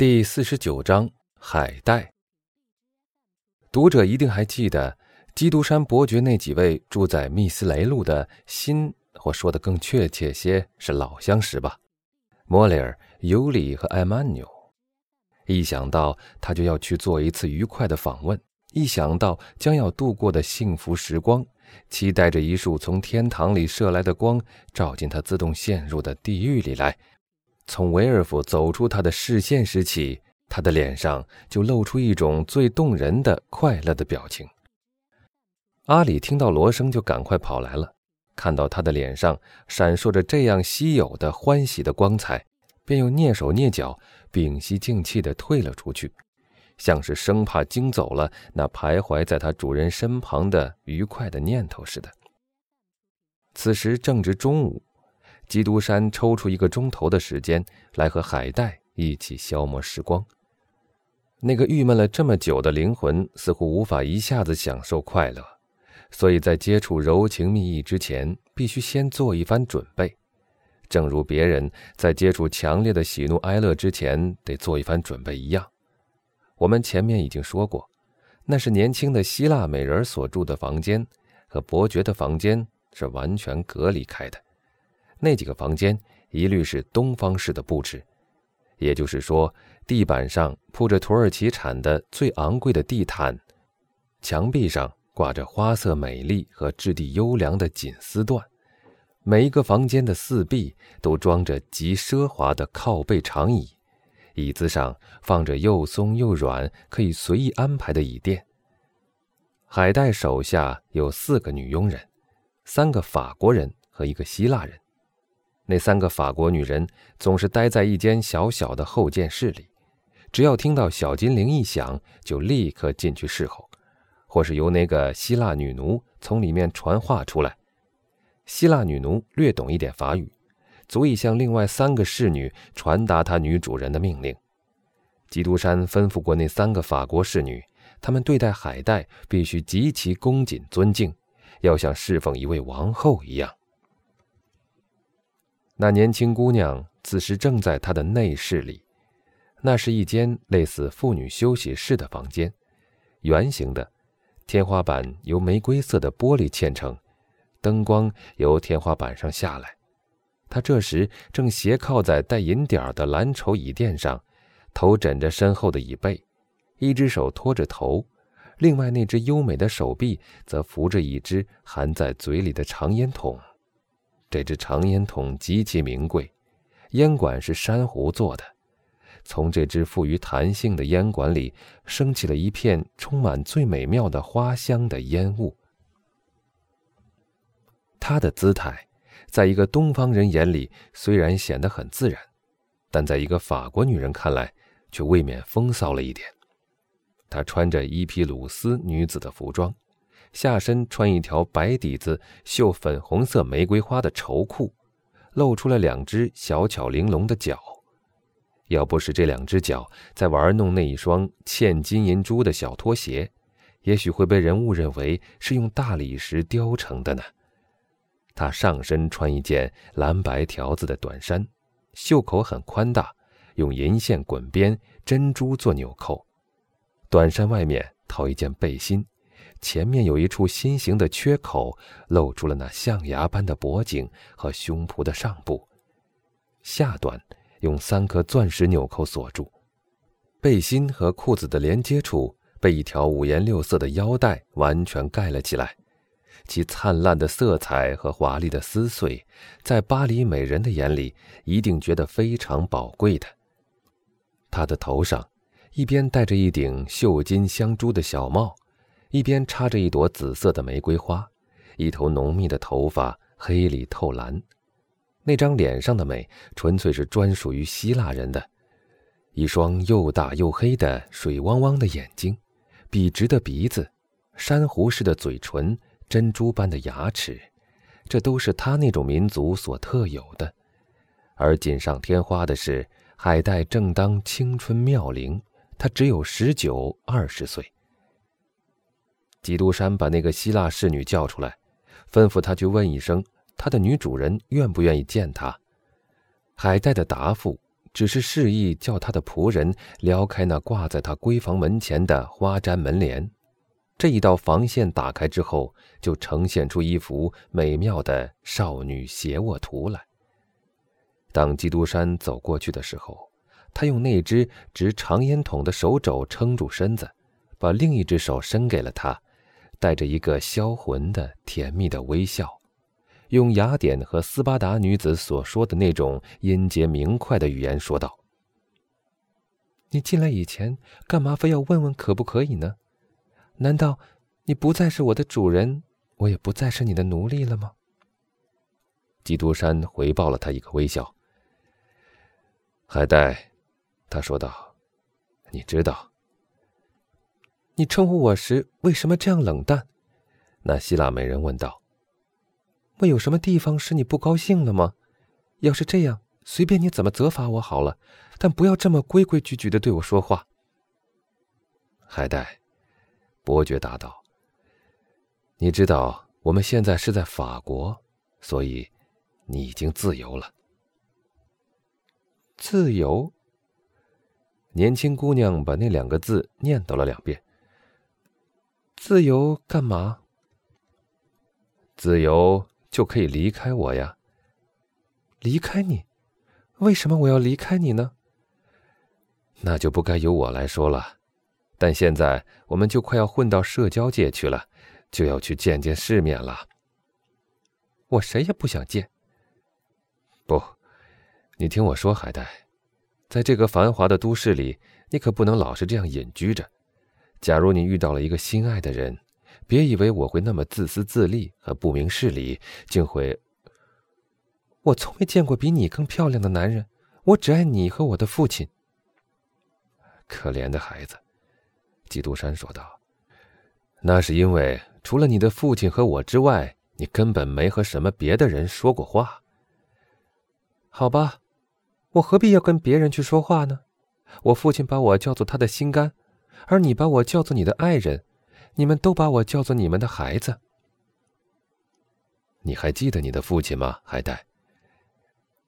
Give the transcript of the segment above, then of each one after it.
第四十九章海带。读者一定还记得，基督山伯爵那几位住在密斯雷路的新，或说的更确切些是老相识吧？莫雷尔、尤里和艾曼纽。一想到他就要去做一次愉快的访问，一想到将要度过的幸福时光，期待着一束从天堂里射来的光，照进他自动陷入的地狱里来。从维尔夫走出他的视线时起，他的脸上就露出一种最动人的快乐的表情。阿里听到锣声，就赶快跑来了，看到他的脸上闪烁着这样稀有的欢喜的光彩，便又蹑手蹑脚、屏息静气地退了出去，像是生怕惊走了那徘徊在他主人身旁的愉快的念头似的。此时正值中午。基督山抽出一个钟头的时间来和海带一起消磨时光。那个郁闷了这么久的灵魂似乎无法一下子享受快乐，所以在接触柔情蜜意之前，必须先做一番准备。正如别人在接触强烈的喜怒哀乐之前得做一番准备一样。我们前面已经说过，那是年轻的希腊美人所住的房间，和伯爵的房间是完全隔离开的。那几个房间一律是东方式的布置，也就是说，地板上铺着土耳其产的最昂贵的地毯，墙壁上挂着花色美丽和质地优良的锦丝缎，每一个房间的四壁都装着极奢华的靠背长椅，椅子上放着又松又软、可以随意安排的椅垫。海带手下有四个女佣人，三个法国人和一个希腊人。那三个法国女人总是待在一间小小的后见室里，只要听到小金铃一响，就立刻进去侍候，或是由那个希腊女奴从里面传话出来。希腊女奴略懂一点法语，足以向另外三个侍女传达她女主人的命令。基督山吩咐过那三个法国侍女，她们对待海带必须极其恭谨尊敬，要像侍奉一位王后一样。那年轻姑娘此时正在她的内室里，那是一间类似妇女休息室的房间，圆形的，天花板由玫瑰色的玻璃嵌成，灯光由天花板上下来。她这时正斜靠在带银点儿的蓝绸椅垫上，头枕着身后的椅背，一只手托着头，另外那只优美的手臂则扶着一只含在嘴里的长烟筒。这只长烟筒极其名贵，烟管是珊瑚做的。从这只富于弹性的烟管里升起了一片充满最美妙的花香的烟雾。他的姿态，在一个东方人眼里虽然显得很自然，但在一个法国女人看来却未免风骚了一点。她穿着伊皮鲁斯女子的服装。下身穿一条白底子、绣粉红色玫瑰花的绸裤，露出了两只小巧玲珑的脚。要不是这两只脚在玩弄那一双嵌金银珠的小拖鞋，也许会被人误认为是用大理石雕成的呢。她上身穿一件蓝白条子的短衫，袖口很宽大，用银线滚边、珍珠做纽扣。短衫外面套一件背心。前面有一处心形的缺口，露出了那象牙般的脖颈和胸脯的上部，下端用三颗钻石纽扣锁住。背心和裤子的连接处被一条五颜六色的腰带完全盖了起来，其灿烂的色彩和华丽的丝穗，在巴黎美人的眼里一定觉得非常宝贵的。她的头上，一边戴着一顶绣金镶珠的小帽。一边插着一朵紫色的玫瑰花，一头浓密的头发黑里透蓝，那张脸上的美纯粹是专属于希腊人的，一双又大又黑的水汪汪的眼睛，笔直的鼻子，珊瑚似的嘴唇，珍珠般的牙齿，这都是他那种民族所特有的。而锦上添花的是，海带正当青春妙龄，他只有十九二十岁。基督山把那个希腊侍女叫出来，吩咐她去问一声，他的女主人愿不愿意见他。海带的答复只是示意叫他的仆人撩开那挂在他闺房门前的花毡门帘。这一道防线打开之后，就呈现出一幅美妙的少女斜卧图来。当基督山走过去的时候，他用那只执长烟筒的手肘撑住身子，把另一只手伸给了他，带着一个销魂的甜蜜的微笑，用雅典和斯巴达女子所说的那种音节明快的语言说道：“你进来以前，干嘛非要问问可不可以呢？”难道你不再是我的主人，我也不再是你的奴隶了吗？基督山回报了他一个微笑。海带，他说道：“你知道，你称呼我时为什么这样冷淡？”那希腊美人问道：“我有什么地方使你不高兴了吗？要是这样，随便你怎么责罚我好了，但不要这么规规矩矩的对我说话。”海带。伯爵答道：“你知道我们现在是在法国，所以你已经自由了。自由。”年轻姑娘把那两个字念叨了两遍。“自由干嘛？”“自由就可以离开我呀。”“离开你？为什么我要离开你呢？”“那就不该由我来说了。”但现在我们就快要混到社交界去了，就要去见见世面了。我谁也不想见。不，你听我说，海带，在这个繁华的都市里，你可不能老是这样隐居着。假如你遇到了一个心爱的人，别以为我会那么自私自利和不明事理，竟会。我从没见过比你更漂亮的男人，我只爱你和我的父亲。可怜的孩子。基督山说道：“那是因为除了你的父亲和我之外，你根本没和什么别的人说过话。好吧，我何必要跟别人去说话呢？我父亲把我叫做他的心肝，而你把我叫做你的爱人，你们都把我叫做你们的孩子。你还记得你的父亲吗，海带？”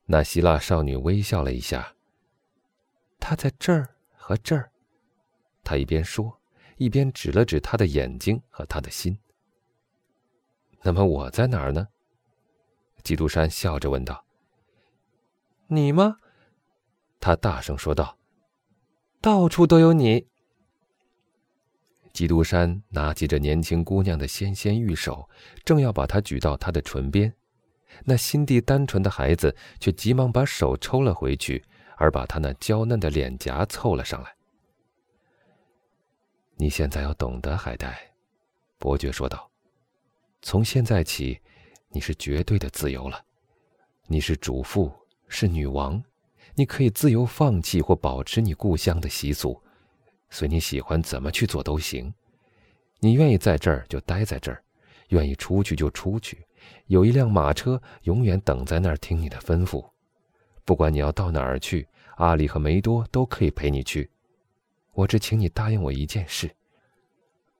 那希腊少女微笑了一下。他在这儿和这儿。他一边说，一边指了指他的眼睛和他的心。那么我在哪儿呢？基督山笑着问道。“你吗？”他大声说道，“到处都有你。”基督山拿起这年轻姑娘的纤纤玉手，正要把她举到他的唇边，那心地单纯的孩子却急忙把手抽了回去，而把她那娇嫩的脸颊凑了上来。你现在要懂得，海带，伯爵说道：“从现在起，你是绝对的自由了。你是主妇，是女王，你可以自由放弃或保持你故乡的习俗，随你喜欢怎么去做都行。你愿意在这儿就待在这儿，愿意出去就出去。有一辆马车永远等在那儿听你的吩咐。不管你要到哪儿去，阿里和梅多都可以陪你去。”我只请你答应我一件事。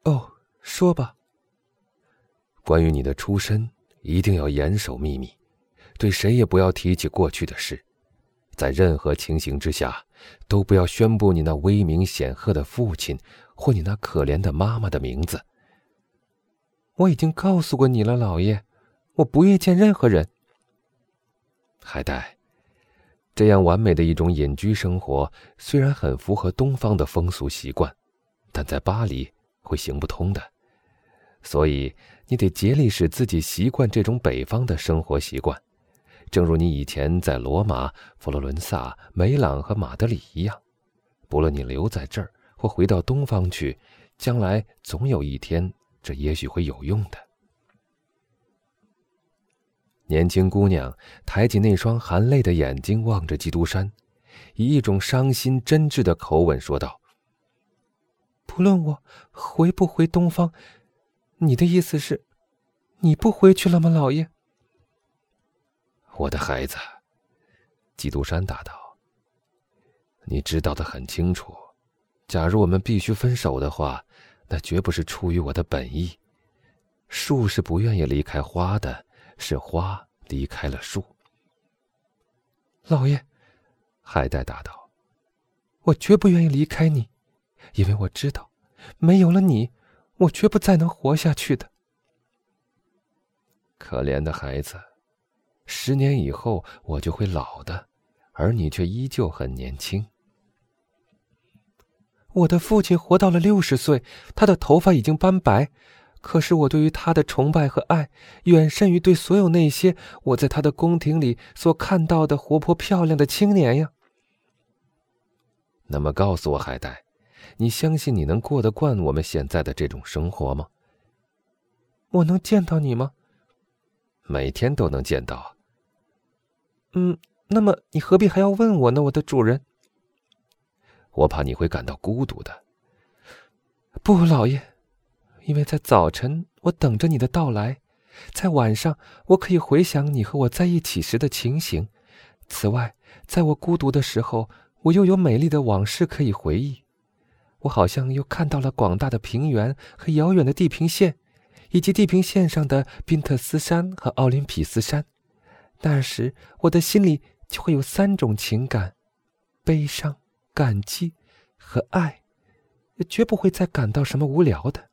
哦，说吧。关于你的出身，一定要严守秘密，对谁也不要提起过去的事，在任何情形之下，都不要宣布你那威名显赫的父亲或你那可怜的妈妈的名字。我已经告诉过你了，老爷，我不愿见任何人。海带。这样完美的一种隐居生活，虽然很符合东方的风俗习惯，但在巴黎会行不通的。所以你得竭力使自己习惯这种北方的生活习惯，正如你以前在罗马、佛罗伦萨、梅朗和马德里一样。不论你留在这儿或回到东方去，将来总有一天，这也许会有用的。年轻姑娘抬起那双含泪的眼睛，望着基督山，以一种伤心真挚的口吻说道：“不论我回不回东方，你的意思是，你不回去了吗，老爷？”我的孩子，基督山答道：“你知道的很清楚，假如我们必须分手的话，那绝不是出于我的本意。树是不愿意离开花的。”是花离开了树。老爷，海带答道：“我绝不愿意离开你，因为我知道，没有了你，我绝不再能活下去的。”可怜的孩子，十年以后我就会老的，而你却依旧很年轻。我的父亲活到了六十岁，他的头发已经斑白，可是我对于他的崇拜和爱，远甚于对所有那些我在他的宫廷里所看到的活泼漂亮的青年呀。那么，告诉我，海带，你相信你能过得惯我们现在的这种生活吗？我能见到你吗？每天都能见到。嗯，那么你何必还要问我呢，我的主人？我怕你会感到孤独的。不，老爷，因为在早晨我等着你的到来，在晚上我可以回想你和我在一起时的情形。此外，在我孤独的时候，我又有美丽的往事可以回忆。我好像又看到了广大的平原和遥远的地平线，以及地平线上的宾特斯山和奥林匹斯山。那时，我的心里就会有三种情感：悲伤。感激和爱，绝不会再感到什么无聊的。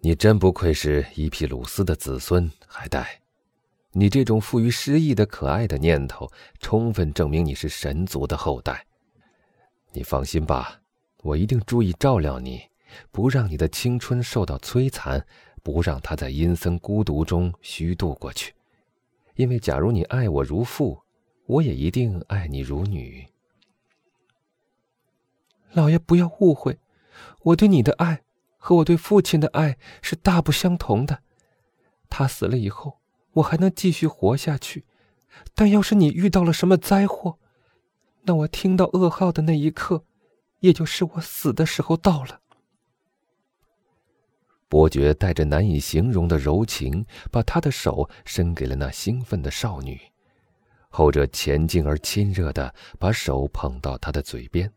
你真不愧是伊皮鲁斯的子孙，海带。你这种富于诗意的可爱的念头，充分证明你是神族的后代。你放心吧，我一定注意照料你，不让你的青春受到摧残，不让他在阴森孤独中虚度过去。因为假如你爱我如父，我也一定爱你如女。老爷，不要误会，我对你的爱和我对父亲的爱是大不相同的。他死了以后，我还能继续活下去；但要是你遇到了什么灾祸，那我听到噩耗的那一刻，也就是我死的时候到了。伯爵带着难以形容的柔情，把他的手伸给了那兴奋的少女，后者前进而亲热的把手捧到她的嘴边。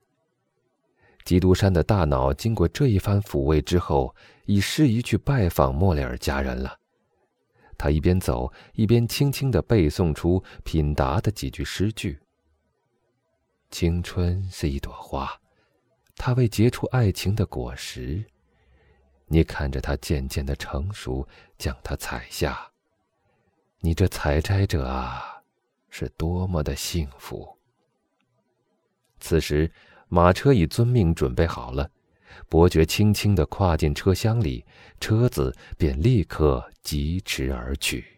基督山的大脑经过这一番抚慰之后，已适宜去拜访莫里尔家人了。他一边走，一边轻轻地背诵出品达的几句诗句：“青春是一朵花，它为结出爱情的果实。你看着它渐渐的成熟，将它采下。你这采摘者啊，是多么的幸福！”此时。马车已遵命准备好了，伯爵轻轻的跨进车厢里，车子便立刻疾驰而去。